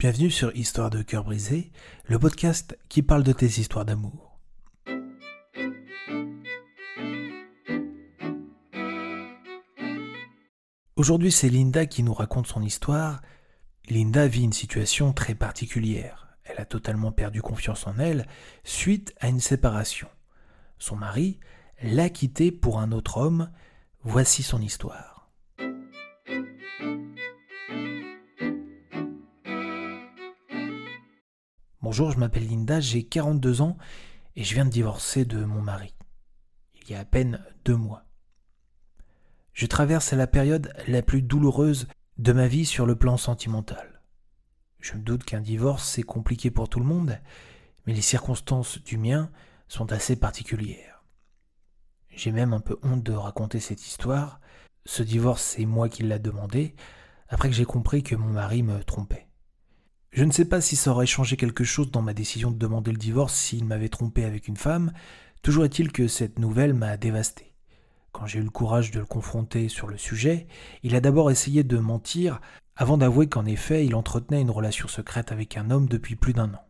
Bienvenue sur Histoire de cœur brisé, le podcast qui parle de tes histoires d'amour. Aujourd'hui, c'est Linda qui nous raconte son histoire. Linda vit une situation très particulière. Elle a totalement perdu confiance en elle suite à une séparation. Son mari l'a quittée pour un autre homme. Voici son histoire. Bonjour, je m'appelle Linda, j'ai 42 ans et je viens de divorcer de mon mari. Il y a à peine deux mois. Je traverse la période la plus douloureuse de ma vie sur le plan sentimental. Je me doute qu'un divorce c'est compliqué pour tout le monde, mais les circonstances du mien sont assez particulières. J'ai même un peu honte de raconter cette histoire. Ce divorce c'est moi qui l'a demandé, après que j'ai compris que mon mari me trompait. Je ne sais pas si ça aurait changé quelque chose dans ma décision de demander le divorce s'il m'avait trompé avec une femme, toujours est-il que cette nouvelle m'a dévasté. Quand j'ai eu le courage de le confronter sur le sujet, il a d'abord essayé de mentir avant d'avouer qu'en effet il entretenait une relation secrète avec un homme depuis plus d'un an.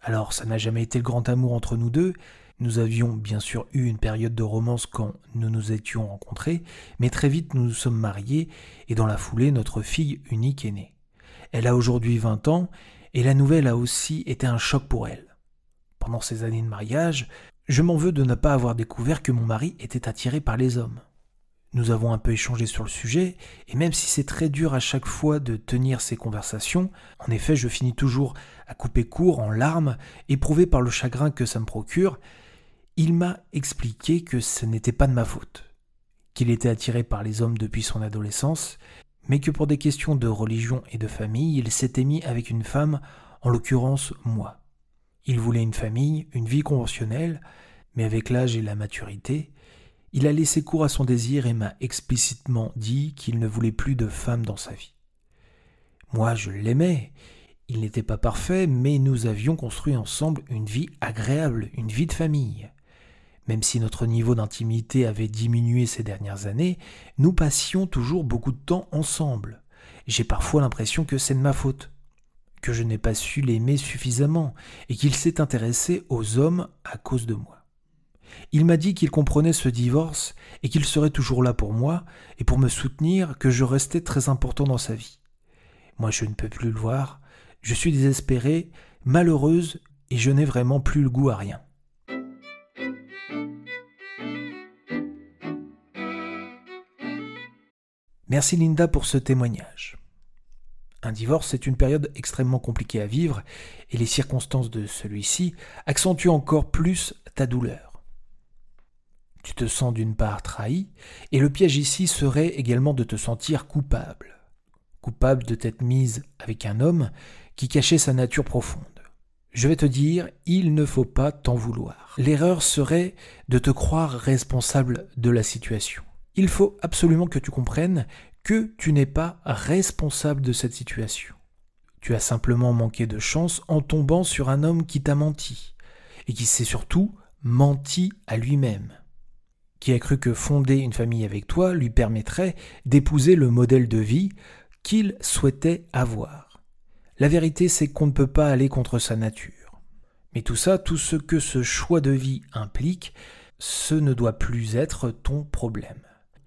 Alors ça n'a jamais été le grand amour entre nous deux, nous avions bien sûr eu une période de romance quand nous nous étions rencontrés, mais très vite nous nous sommes mariés et dans la foulée notre fille unique est née. Elle a aujourd'hui 20 ans, et la nouvelle a aussi été un choc pour elle. Pendant ces années de mariage, je m'en veux de ne pas avoir découvert que mon mari était attiré par les hommes. Nous avons un peu échangé sur le sujet, et même si c'est très dur à chaque fois de tenir ces conversations, en effet je finis toujours à couper court en larmes, éprouvé par le chagrin que ça me procure, il m'a expliqué que ce n'était pas de ma faute, qu'il était attiré par les hommes depuis son adolescence, mais que pour des questions de religion et de famille, il s'était mis avec une femme, en l'occurrence moi. Il voulait une famille, une vie conventionnelle, mais avec l'âge et la maturité, il a laissé cours à son désir et m'a explicitement dit qu'il ne voulait plus de femme dans sa vie. Moi, je l'aimais. Il n'était pas parfait, mais nous avions construit ensemble une vie agréable, une vie de famille. Même si notre niveau d'intimité avait diminué ces dernières années, nous passions toujours beaucoup de temps ensemble. J'ai parfois l'impression que c'est de ma faute, que je n'ai pas su l'aimer suffisamment et qu'il s'est intéressé aux hommes à cause de moi. Il m'a dit qu'il comprenait ce divorce et qu'il serait toujours là pour moi et pour me soutenir, que je restais très important dans sa vie. Moi je ne peux plus le voir, je suis désespérée, malheureuse et je n'ai vraiment plus le goût à rien. Merci Linda pour ce témoignage. Un divorce est une période extrêmement compliquée à vivre et les circonstances de celui-ci accentuent encore plus ta douleur. Tu te sens d'une part trahi et le piège ici serait également de te sentir coupable. Coupable de t'être mise avec un homme qui cachait sa nature profonde. Je vais te dire, il ne faut pas t'en vouloir. L'erreur serait de te croire responsable de la situation. Il faut absolument que tu comprennes que tu n'es pas responsable de cette situation. Tu as simplement manqué de chance en tombant sur un homme qui t'a menti, et qui s'est surtout menti à lui-même, qui a cru que fonder une famille avec toi lui permettrait d'épouser le modèle de vie qu'il souhaitait avoir. La vérité, c'est qu'on ne peut pas aller contre sa nature. Mais tout ça, tout ce que ce choix de vie implique, ce ne doit plus être ton problème.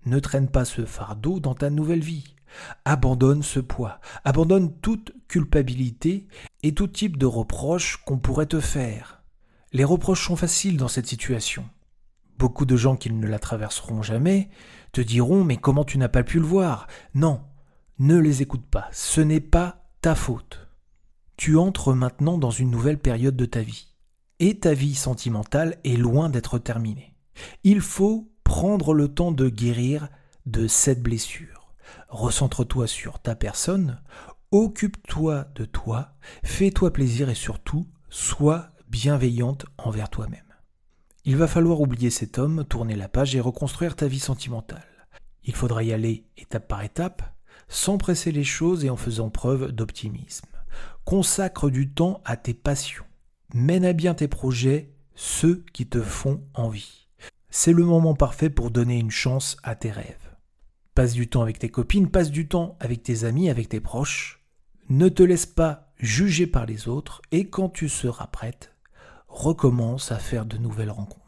Ne traîne pas ce fardeau dans ta nouvelle vie. Abandonne ce poids, abandonne toute culpabilité et tout type de reproches qu'on pourrait te faire. Les reproches sont faciles dans cette situation. Beaucoup de gens qui ne la traverseront jamais te diront Mais comment tu n'as pas pu le voir? Non, ne les écoute pas, ce n'est pas ta faute. Tu entres maintenant dans une nouvelle période de ta vie. Et ta vie sentimentale est loin d'être terminée. Il faut prendre le temps de guérir de cette blessure. Recentre-toi sur ta personne, occupe-toi de toi, fais-toi plaisir et surtout, sois bienveillante envers toi-même. Il va falloir oublier cet homme, tourner la page et reconstruire ta vie sentimentale. Il faudra y aller étape par étape, sans presser les choses et en faisant preuve d'optimisme. Consacre du temps à tes passions. Mène à bien tes projets, ceux qui te font envie c'est le moment parfait pour donner une chance à tes rêves. Passe du temps avec tes copines, passe du temps avec tes amis, avec tes proches. Ne te laisse pas jugé par les autres, et quand tu seras prête, recommence à faire de nouvelles rencontres.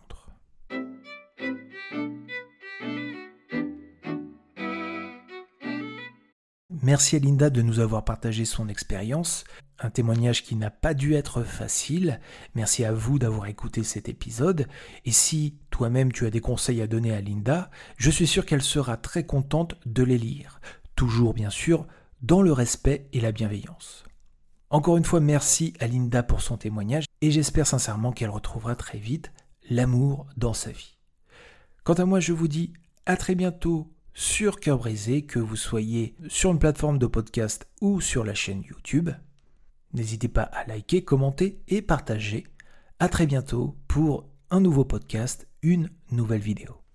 Merci à Linda de nous avoir partagé son expérience, un témoignage qui n'a pas dû être facile. Merci à vous d'avoir écouté cet épisode. Et si toi-même tu as des conseils à donner à Linda, je suis sûr qu'elle sera très contente de les lire. Toujours bien sûr dans le respect et la bienveillance. Encore une fois, merci à Linda pour son témoignage et j'espère sincèrement qu'elle retrouvera très vite l'amour dans sa vie. Quant à moi, je vous dis à très bientôt sur Cœur Brisé, que vous soyez sur une plateforme de podcast ou sur la chaîne YouTube. N'hésitez pas à liker, commenter et partager. À très bientôt pour un nouveau podcast, une nouvelle vidéo.